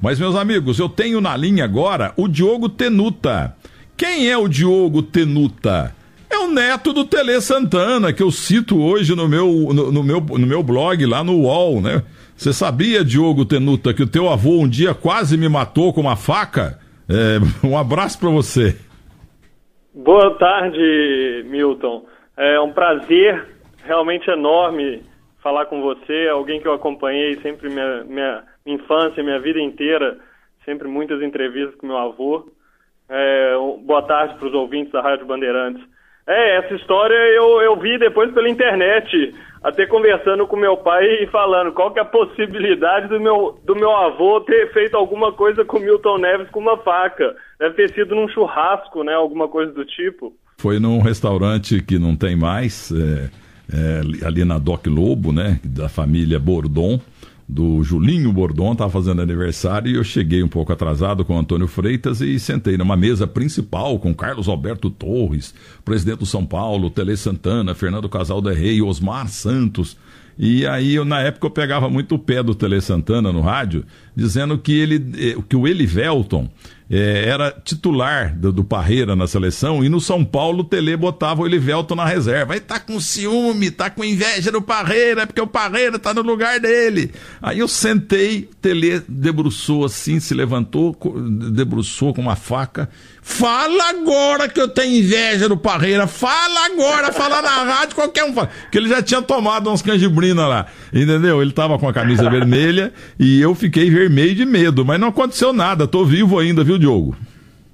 Mas, meus amigos, eu tenho na linha agora o Diogo Tenuta. Quem é o Diogo Tenuta? É o neto do Tele Santana, que eu cito hoje no meu, no, no meu, no meu blog lá no UOL, né? Você sabia, Diogo Tenuta, que o teu avô um dia quase me matou com uma faca? É, um abraço para você. Boa tarde, Milton. É um prazer realmente enorme falar com você, alguém que eu acompanhei sempre minha, minha infância, minha vida inteira, sempre muitas entrevistas com meu avô. É, boa tarde para os ouvintes da Rádio Bandeirantes. É, essa história eu, eu vi depois pela internet, até conversando com meu pai e falando qual que é a possibilidade do meu, do meu avô ter feito alguma coisa com Milton Neves com uma faca. Deve ter sido num churrasco, né? Alguma coisa do tipo. Foi num restaurante que não tem mais, é, é, ali na Doc Lobo, né? Da família Bordon do Julinho Bordon, estava fazendo aniversário e eu cheguei um pouco atrasado com o Antônio Freitas e sentei numa mesa principal com Carlos Alberto Torres, presidente do São Paulo, Tele Santana, Fernando Casal de Rei, Osmar Santos. E aí, eu, na época, eu pegava muito o pé do Tele Santana no rádio, dizendo que ele, eh, que o Elivelton é, era titular do, do, Parreira na seleção e no São Paulo o Tele botava o Elivelton na reserva. Aí tá com ciúme, tá com inveja do Parreira, porque o Parreira tá no lugar dele. Aí eu sentei, Tele debruçou assim, se levantou, debruçou com uma faca. Fala agora que eu tenho inveja do Parreira. Fala agora, fala na rádio, qualquer um fala. Que ele já tinha tomado uns canjibrina lá. Entendeu? Ele tava com a camisa vermelha e eu fiquei vermelho de medo, mas não aconteceu nada. Tô vivo ainda, viu, Diogo?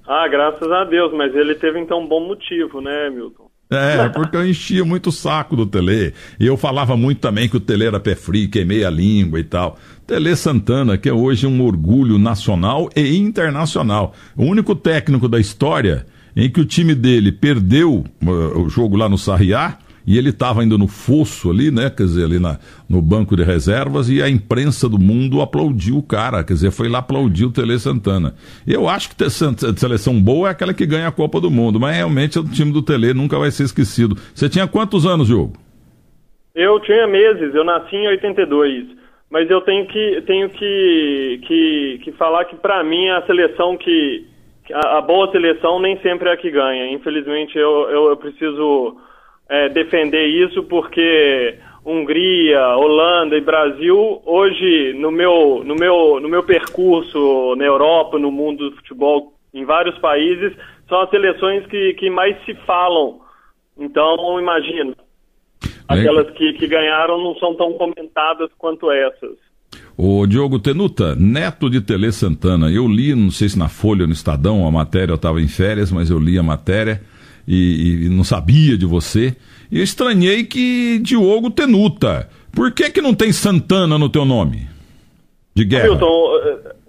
Ah, graças a Deus, mas ele teve então um bom motivo, né, Milton? É, porque eu enchia muito o saco do Tele. E eu falava muito também que o Tele era pé frio, queimei a língua e tal. Tele Santana, que é hoje um orgulho nacional e internacional. O único técnico da história em que o time dele perdeu uh, o jogo lá no Sarriá e ele estava ainda no fosso ali, né? Quer dizer, ali na, no banco de reservas, e a imprensa do mundo aplaudiu o cara, quer dizer, foi lá aplaudir o Tele Santana. Eu acho que seleção boa é aquela que ganha a Copa do Mundo, mas realmente o time do Tele nunca vai ser esquecido. Você tinha quantos anos, Diogo? Eu tinha meses, eu nasci em 82. Mas eu tenho que, tenho que, que, que falar que para mim a seleção que. A, a, boa seleção nem sempre é a que ganha. Infelizmente eu, eu, eu preciso é, defender isso porque Hungria, Holanda e Brasil, hoje no meu, no meu, no meu percurso na Europa, no mundo do futebol, em vários países, são as seleções que, que mais se falam. Então, imagina, aquelas que, que ganharam não são tão comentadas quanto essas. O Diogo Tenuta, neto de Tele Santana, eu li, não sei se na Folha no Estadão, a matéria, eu estava em férias, mas eu li a matéria e, e não sabia de você. E eu estranhei que Diogo Tenuta. Por que que não tem Santana no teu nome? De guerra. Milton,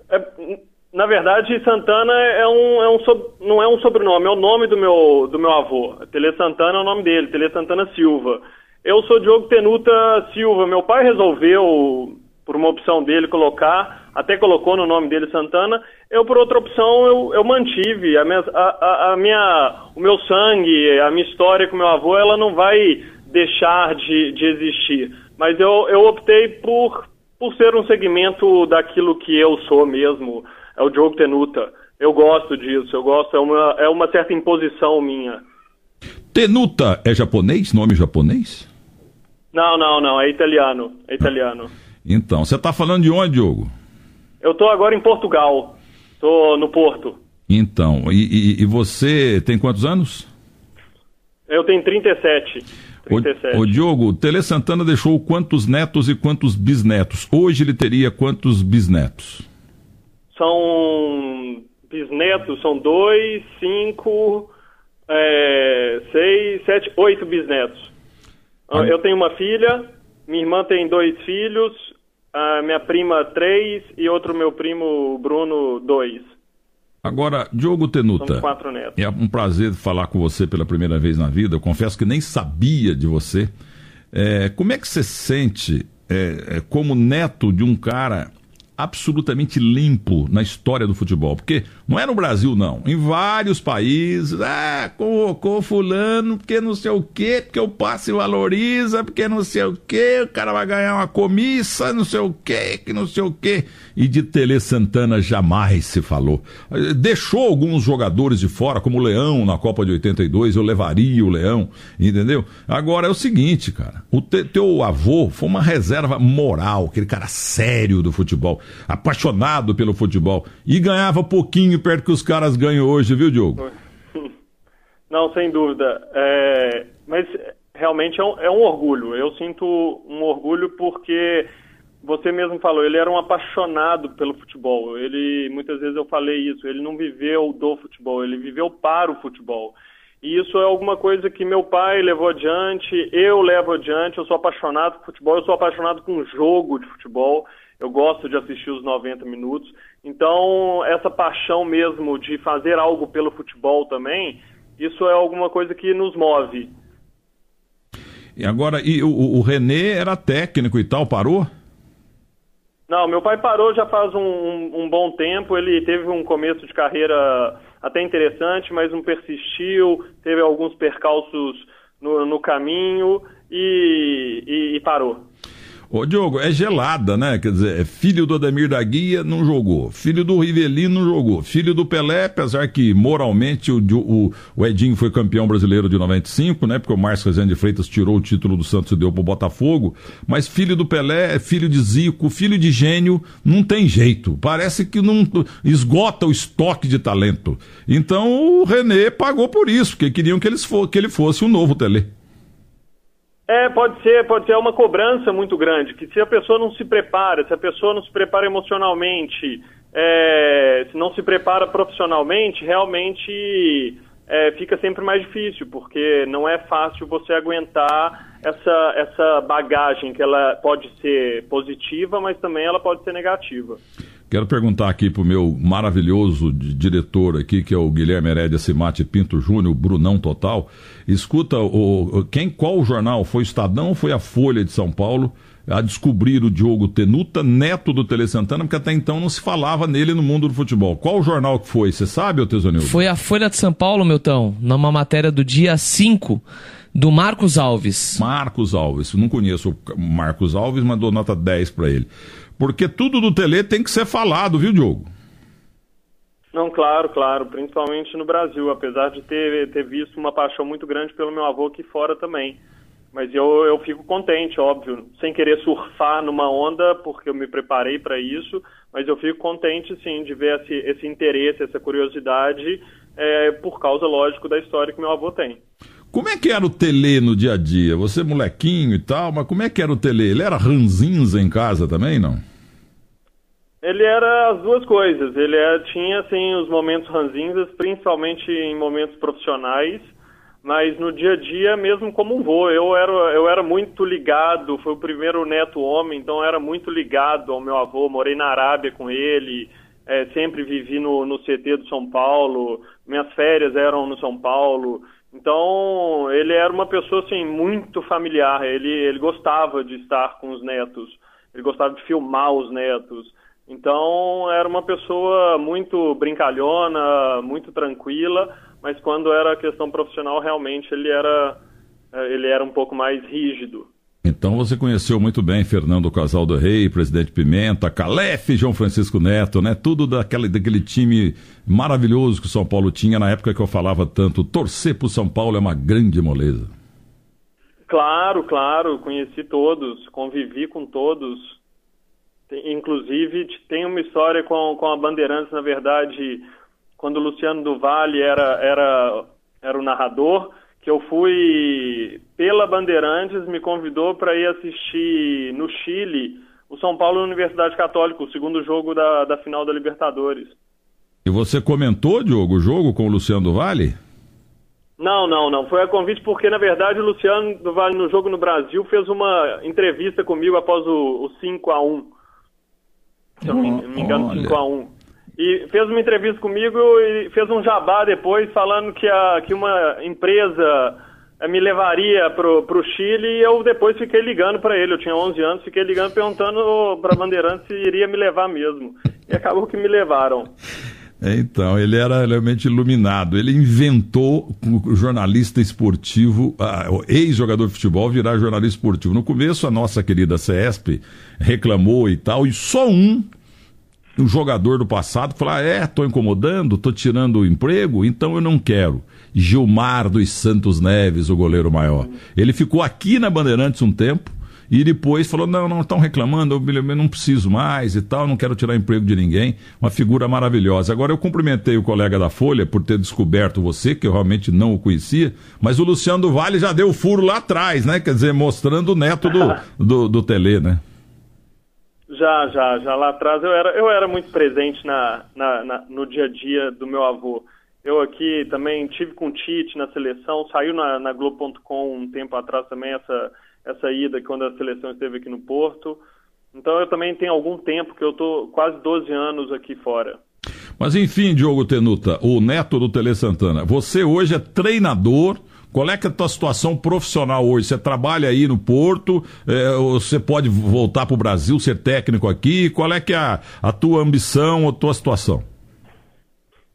é, é, na verdade, Santana é um, é um não é um sobrenome, é o nome do meu, do meu avô. Tele Santana é o nome dele, Tele Santana Silva. Eu sou Diogo Tenuta Silva. Meu pai resolveu, por uma opção dele, colocar, até colocou no nome dele Santana. Eu, por outra opção, eu, eu mantive. A minha, a, a, minha, o meu sangue, a minha história com meu avô, ela não vai deixar de, de existir. Mas eu, eu optei por, por ser um segmento daquilo que eu sou mesmo. É o Diogo Tenuta. Eu gosto disso, eu gosto, é uma, é uma certa imposição minha. Tenuta é japonês? Nome japonês? Não, não, não, é italiano. É italiano. Então, você está falando de onde, Diogo? Eu estou agora em Portugal. Estou no Porto. Então, e, e, e, você tem quantos anos? Eu tenho 37. 37. O, o Diogo, Tele Santana deixou quantos netos e quantos bisnetos? Hoje ele teria quantos bisnetos? São bisnetos, são dois, cinco, é, seis, sete, oito bisnetos. Ah, eu tenho uma filha, minha irmã tem dois filhos, a minha prima três e outro meu primo Bruno dois. Agora, Diogo Tenuta, é um prazer falar com você pela primeira vez na vida. Eu confesso que nem sabia de você. É, como é que você sente é, é como neto de um cara absolutamente limpo na história do futebol. Porque não é no Brasil, não. Em vários países, ah, convocou fulano, porque não sei o quê, porque o passe valoriza, porque não sei o quê, o cara vai ganhar uma comissa, não sei o quê, que não sei o quê. E de Tele Santana jamais se falou. Deixou alguns jogadores de fora, como o Leão na Copa de 82, eu levaria o Leão, entendeu? Agora é o seguinte, cara, o te, teu avô foi uma reserva moral, aquele cara sério do futebol apaixonado pelo futebol. E ganhava pouquinho perto que os caras ganham hoje, viu, Diogo? Não, sem dúvida. É, mas realmente é um, é um orgulho. Eu sinto um orgulho porque você mesmo falou, ele era um apaixonado pelo futebol. Ele, muitas vezes eu falei isso, ele não viveu do futebol, ele viveu para o futebol. E isso é alguma coisa que meu pai levou adiante, eu levo adiante, eu sou apaixonado por futebol, eu sou apaixonado com jogo de futebol eu gosto de assistir os 90 minutos. Então, essa paixão mesmo de fazer algo pelo futebol também, isso é alguma coisa que nos move. E agora, e o, o René era técnico e tal, parou? Não, meu pai parou já faz um, um, um, bom tempo. Ele teve um começo de carreira até interessante, mas não persistiu, teve alguns percalços no, no caminho e, e, e parou. Ô Diogo, é gelada, né? Quer dizer, é filho do Ademir da Guia não jogou, filho do Rivelino não jogou, filho do Pelé, apesar que moralmente o, o, o, Edinho foi campeão brasileiro de 95, né? Porque o Márcio Rezende de Freitas tirou o título do Santos e deu pro Botafogo, mas filho do Pelé, é filho de Zico, filho de gênio, não tem jeito. Parece que não esgota o estoque de talento. Então o René pagou por isso, porque queriam que, eles que ele fosse um novo Tele. É, pode ser, pode ser. Uma cobrança muito grande, que se a pessoa não se prepara, se a pessoa não se prepara emocionalmente, é, se não se prepara profissionalmente, realmente é, fica sempre mais difícil, porque não é fácil você aguentar essa, essa bagagem, que ela pode ser positiva, mas também ela pode ser negativa. Quero perguntar aqui para o meu maravilhoso diretor aqui, que é o Guilherme Herédia Simate Pinto Júnior, Brunão Total. Escuta, o, quem, qual jornal? Foi o Estadão ou foi a Folha de São Paulo? a descobrir o Diogo Tenuta, neto do Tele Santana, porque até então não se falava nele no mundo do futebol. Qual jornal que foi? Você sabe, Tesonildo? Foi a Folha de São Paulo, Milton, numa matéria do dia 5 do Marcos Alves. Marcos Alves. Não conheço o Marcos Alves, mas dou nota 10 para ele. Porque tudo do Tele tem que ser falado, viu, Diogo? Não, claro, claro, principalmente no Brasil, apesar de ter, ter visto uma paixão muito grande pelo meu avô aqui fora também. Mas eu, eu fico contente, óbvio, sem querer surfar numa onda, porque eu me preparei para isso, mas eu fico contente, sim, de ver esse, esse interesse, essa curiosidade, é, por causa, lógico, da história que meu avô tem. Como é que era o Tele no dia a dia? Você molequinho e tal, mas como é que era o Tele? Ele era ranzinza em casa também, não? Ele era as duas coisas. Ele era, tinha, assim, os momentos ranzinzas, principalmente em momentos profissionais, mas no dia a dia, mesmo como um vô, eu era, eu era muito ligado, foi o primeiro neto homem, então era muito ligado ao meu avô, morei na Arábia com ele, é, sempre vivi no, no CT do São Paulo, minhas férias eram no São Paulo, então, ele era uma pessoa assim muito familiar. Ele, ele gostava de estar com os netos. Ele gostava de filmar os netos. Então, era uma pessoa muito brincalhona, muito tranquila, mas quando era questão profissional, realmente ele era eh, ele era um pouco mais rígido. Então você conheceu muito bem Fernando Casal do Rei, Presidente Pimenta, Calef, João Francisco Neto, né? Tudo daquele, daquele time maravilhoso que o São Paulo tinha na época que eu falava tanto. Torcer para o São Paulo é uma grande moleza. Claro, claro, conheci todos, convivi com todos. Inclusive, tem uma história com, com a Bandeirantes, na verdade, quando o Luciano do era, era, era o narrador que eu fui pela Bandeirantes, me convidou para ir assistir no Chile o São Paulo Universidade Católica, o segundo jogo da, da final da Libertadores. E você comentou, Diogo, o jogo com o Luciano do Vale? Não, não, não. Foi a convite porque, na verdade, o Luciano do Vale, no jogo no Brasil, fez uma entrevista comigo após o, o 5 a 1 Se eu não me engano, 5 a 1 e fez uma entrevista comigo e fez um jabá depois falando que, a, que uma empresa eh, me levaria pro, pro Chile e eu depois fiquei ligando para ele. Eu tinha 11 anos, fiquei ligando perguntando para Bandeirantes se iria me levar mesmo. E acabou que me levaram. Então, ele era realmente iluminado. Ele inventou o jornalista esportivo, o ex-jogador de futebol, virar jornalista esportivo. No começo, a nossa querida CESP reclamou e tal, e só um, um jogador do passado, falou: ah, é, tô incomodando, tô tirando o emprego, então eu não quero. Gilmar dos Santos Neves, o goleiro maior. Ele ficou aqui na Bandeirantes um tempo, e depois falou: não, não estão reclamando, eu não preciso mais e tal, não quero tirar emprego de ninguém. Uma figura maravilhosa. Agora, eu cumprimentei o colega da Folha por ter descoberto você, que eu realmente não o conhecia, mas o Luciano do Vale já deu furo lá atrás, né? Quer dizer, mostrando o neto do, do, do Tele, né? Já, já, já lá atrás eu era, eu era muito presente na, na, na no dia a dia do meu avô. Eu aqui também tive com o Tite na seleção, saiu na, na Globo.com um tempo atrás também essa essa ida quando a seleção esteve aqui no Porto. Então eu também tenho algum tempo que eu estou quase 12 anos aqui fora. Mas enfim, Diogo Tenuta, o neto do Tele Santana, você hoje é treinador. Qual é, é a tua situação profissional hoje? Você trabalha aí no Porto? É, você pode voltar para o Brasil, ser técnico aqui? Qual é que é a, a tua ambição, a tua situação?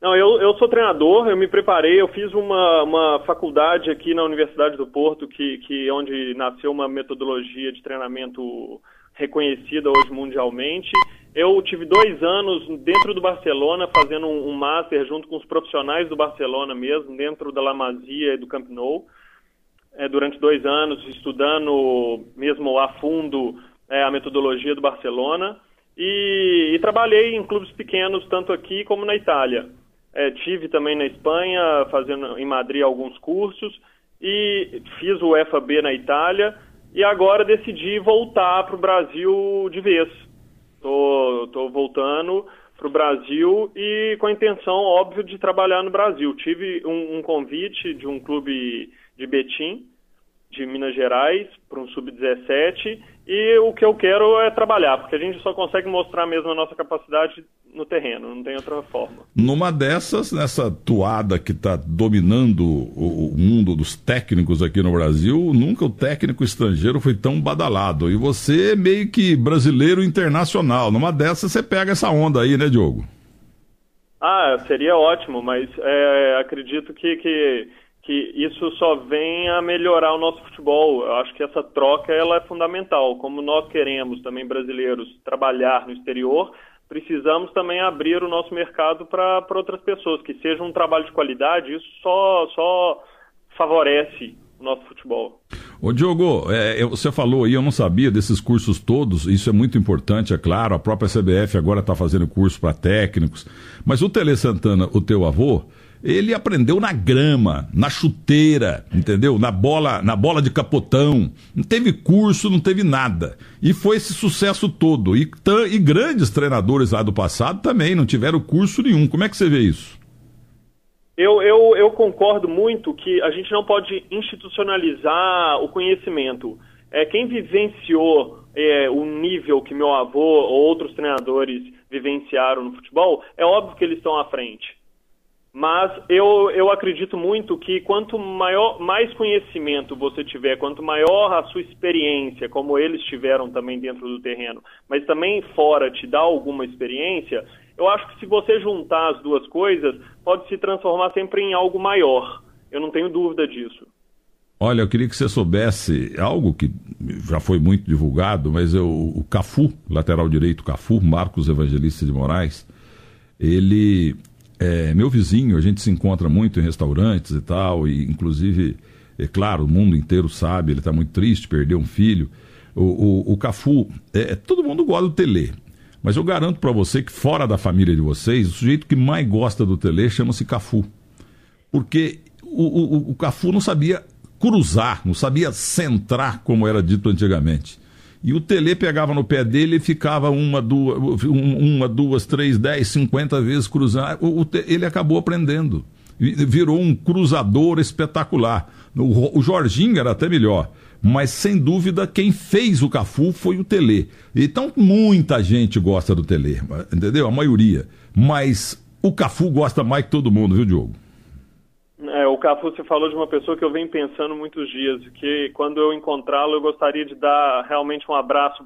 Não, eu, eu sou treinador, eu me preparei, eu fiz uma, uma faculdade aqui na Universidade do Porto, que, que onde nasceu uma metodologia de treinamento reconhecida hoje mundialmente. Eu tive dois anos dentro do Barcelona, fazendo um, master junto com os profissionais do Barcelona mesmo, dentro da La Masia e do Camp Nou. É, durante dois anos, estudando mesmo a fundo é, a metodologia do Barcelona. E, e trabalhei em clubes pequenos, tanto aqui como na Itália. É, tive também na Espanha, fazendo em Madrid alguns cursos e fiz o FAB na Itália e agora decidi voltar para o Brasil de vez. Tô, tô voltando para o Brasil e com a intenção, óbvio, de trabalhar no Brasil. Tive um, um convite de um clube de Betim, de Minas Gerais, para um sub-17 e o que eu quero é trabalhar, porque a gente só consegue mostrar mesmo a nossa capacidade no terreno, não tem outra forma. Numa dessas, nessa toada que está dominando o, o, mundo dos técnicos aqui no Brasil, nunca o técnico estrangeiro foi tão badalado. E você é meio que brasileiro internacional. Numa dessas você pega essa onda aí, né, Diogo? Ah, seria ótimo, mas é, acredito que, que que isso só vem a melhorar o nosso futebol. Eu acho que essa troca ela é fundamental. Como nós queremos também brasileiros trabalhar no exterior, precisamos também abrir o nosso mercado para outras pessoas, que seja um trabalho de qualidade. Isso só só favorece o nosso futebol. Ô Diogo, é, você falou aí, eu não sabia desses cursos todos, isso é muito importante, é claro, a própria CBF agora está fazendo curso para técnicos, mas o Tele Santana, o teu avô, ele aprendeu na grama, na chuteira, entendeu? Na bola, na bola de capotão. Não teve curso, não teve nada. E foi esse sucesso todo. E, e grandes treinadores lá do passado também não tiveram curso nenhum. Como é que você vê isso? Eu, eu, eu concordo muito que a gente não pode institucionalizar o conhecimento. É, quem vivenciou é, o nível que meu avô ou outros treinadores vivenciaram no futebol, é óbvio que eles estão à frente. Mas eu, eu acredito muito que quanto maior, mais conhecimento você tiver, quanto maior a sua experiência, como eles tiveram também dentro do terreno, mas também fora te dá alguma experiência, eu acho que se você juntar as duas coisas, pode se transformar sempre em algo maior. Eu não tenho dúvida disso. Olha, eu queria que você soubesse algo que já foi muito divulgado, mas eu, o Cafu, lateral direito Cafu, Marcos Evangelista de Moraes, ele é meu vizinho, a gente se encontra muito em restaurantes e tal, e inclusive, é claro, o mundo inteiro sabe, ele está muito triste, perdeu um filho. O, o, o Cafu, é, todo mundo gosta do Tele, mas eu garanto para você que fora da família de vocês, o sujeito que mais gosta do Tele chama-se Cafu. Porque o, o, o Cafu não sabia cruzar, não sabia centrar, como era dito antigamente. E o Tele pegava no pé dele e ficava uma, duas, uma, duas, três, dez, cinquenta vezes cruzando. O, o, ele acabou aprendendo. Virou um cruzador espetacular. O, o Jorginho era até melhor. Mas sem dúvida quem fez o Cafu foi o Tele. Então muita gente gosta do Tele, entendeu? A maioria. Mas o Cafu gosta mais que todo mundo, viu, Diogo? Cafu, você falou de uma pessoa que eu venho pensando muitos dias, que quando eu encontrá-lo eu gostaria de dar realmente um abraço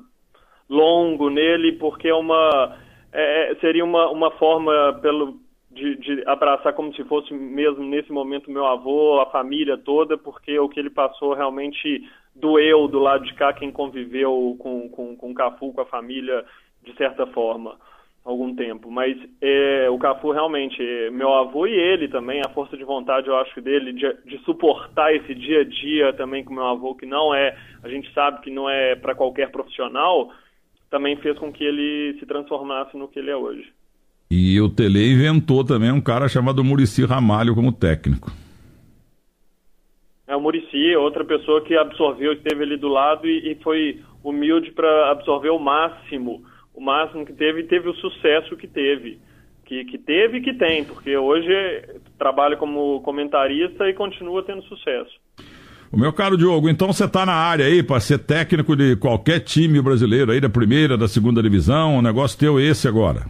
longo nele, porque é uma é, é, seria uma, uma forma pelo, de, de, abraçar como se fosse mesmo nesse momento meu avô, a família toda, porque o que ele passou realmente doeu do lado de cá, quem conviveu com, com, com o Cafu, com a família, de certa forma algum tempo. Mas é, o Cafu realmente, é, meu avô e ele também, a força de vontade, eu acho, dele de, de, suportar esse dia a dia também com meu avô, que não é, a gente sabe que não é para qualquer profissional, também fez com que ele se transformasse no que ele é hoje. E o Tele inventou também um cara chamado Murici Ramalho como técnico. É o Murici, outra pessoa que absorveu, esteve ali do lado e, e foi humilde para absorver o máximo o máximo que teve e teve o sucesso que teve. Que, que teve e que tem, porque hoje trabalha como comentarista e continua tendo sucesso. O meu caro Diogo, então você está na área aí para ser técnico de qualquer time brasileiro aí, da primeira, da segunda divisão, o negócio teu é esse agora?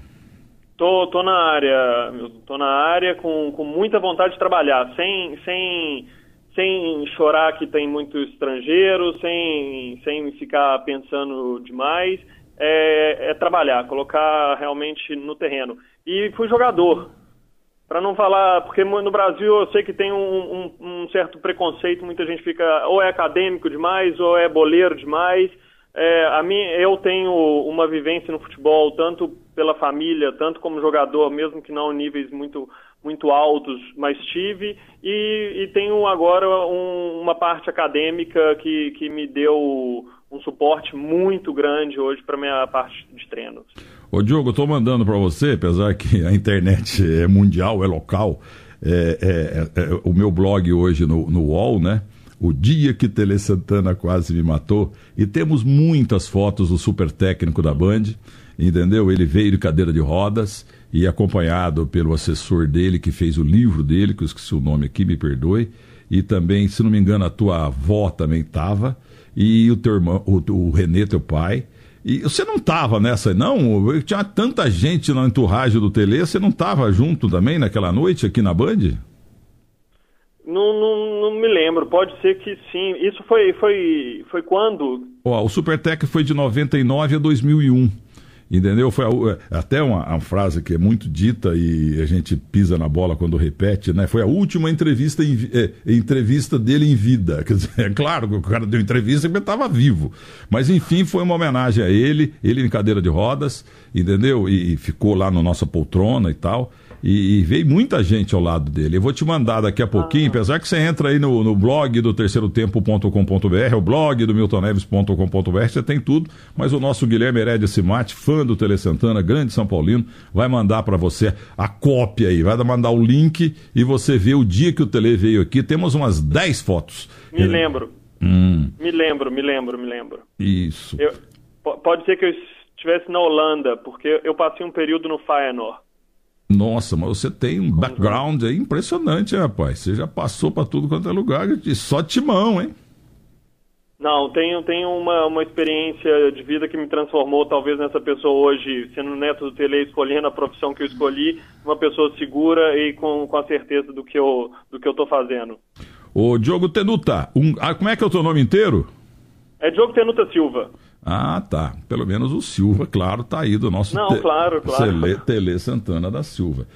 Tô, tô na área, tô na área com, com muita vontade de trabalhar, sem, sem, sem chorar que tem muito estrangeiro, sem, sem ficar pensando demais é, é trabalhar, colocar realmente no terreno. E fui jogador. Para não falar, porque no Brasil eu sei que tem um, um, um, certo preconceito, muita gente fica ou é acadêmico demais ou é boleiro demais. É, a mim, eu tenho uma vivência no futebol, tanto pela família, tanto como jogador, mesmo que não níveis muito, muito altos, mas tive, e, e tenho agora um, uma parte acadêmica que, que me deu um suporte muito grande hoje para minha parte de treinos. Ô Diogo, estou mandando para você, apesar que a internet é mundial, é local, é, é, é, o meu blog hoje no, no UOL, né? O dia que Tele Santana quase me matou. E temos muitas fotos do super técnico da Band, entendeu? Ele veio de cadeira de rodas e acompanhado pelo assessor dele, que fez o livro dele, que eu esqueci o nome aqui, me perdoe. E também, se não me engano, a tua avó também estava e o teu irmão, o, o Renê, teu pai. E você não estava nessa, não? Tinha tanta gente na enturragem do Tele, você não estava junto também naquela noite aqui na Band? Não, não, não, me lembro, pode ser que sim. Isso foi, foi, foi quando? Ó, o Supertec foi de 99 a 2001. Entendeu? Foi a, é, até uma, uma, frase que é muito dita e a gente pisa na bola quando repete, né? Foi a última entrevista, em, é, entrevista dele em vida. Quer dizer, é claro que o cara deu entrevista e ele estava vivo. Mas enfim, foi uma homenagem a ele, ele em cadeira de rodas, entendeu? E, e ficou lá na nossa poltrona e tal. E, e, veio muita gente ao lado dele. Eu vou te mandar daqui a pouquinho, ah. apesar que você entra aí no, no blog do terceirotempo.com.br, o blog do miltoneves.com.br, você tem tudo, mas o nosso Guilherme Heredia Simate, fã do Tele Santana, grande São Paulino, vai mandar para você a cópia aí, vai mandar o link e você vê o dia que o Tele veio aqui. Temos umas 10 fotos. Me Ele... lembro. Hum. Me lembro, me lembro, me lembro. Isso. Eu, pode ser que eu estivesse na Holanda, porque eu passei um período no Feyenoord. Nossa, mas você tem um background aí impressionante, hein, rapaz. Você já passou para tudo quanto é lugar e só timão, hein? Não, tenho, tenho uma, uma experiência de vida que me transformou, talvez, nessa pessoa hoje, sendo neto do Tele, escolhendo a profissão que eu escolhi, uma pessoa segura e com, com a certeza do que eu do que eu tô fazendo. Ô, Diogo Tenuta, um, ah, como é que é o teu nome inteiro? É Diogo Tenuta Silva. Ah, tá. Pelo menos o Silva, claro, tá aí do nosso Não, te... claro, claro. Tele, Tele Santana da Silva.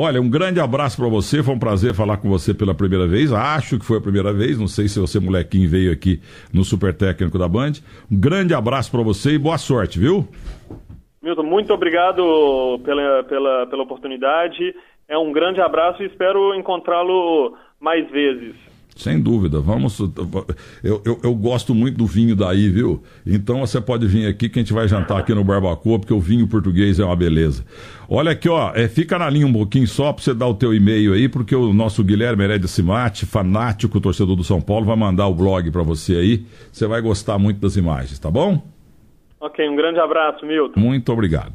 Olha, um grande abraço para você. Foi um prazer falar com você pela primeira vez. Acho que foi a primeira vez. Não sei se você, molequinho, veio aqui no Super Técnico da Band. Um grande abraço para você e boa sorte, viu? Milton, muito obrigado pela, pela, pela oportunidade. É um grande abraço e espero encontrá-lo mais vezes. Sem dúvida, vamos. Eu, eu, eu, gosto muito do vinho daí, viu? Então você pode vir aqui que a gente vai jantar aqui no Barbacoa, porque o vinho português é uma beleza. Olha aqui, ó, é, fica na linha um pouquinho só para você dar o teu e-mail aí, porque o nosso Guilherme Heredia Simati, fanático torcedor do São Paulo, vai mandar o blog para você aí. Você vai gostar muito das imagens, tá bom? Ok, um grande abraço, Milton. Muito obrigado.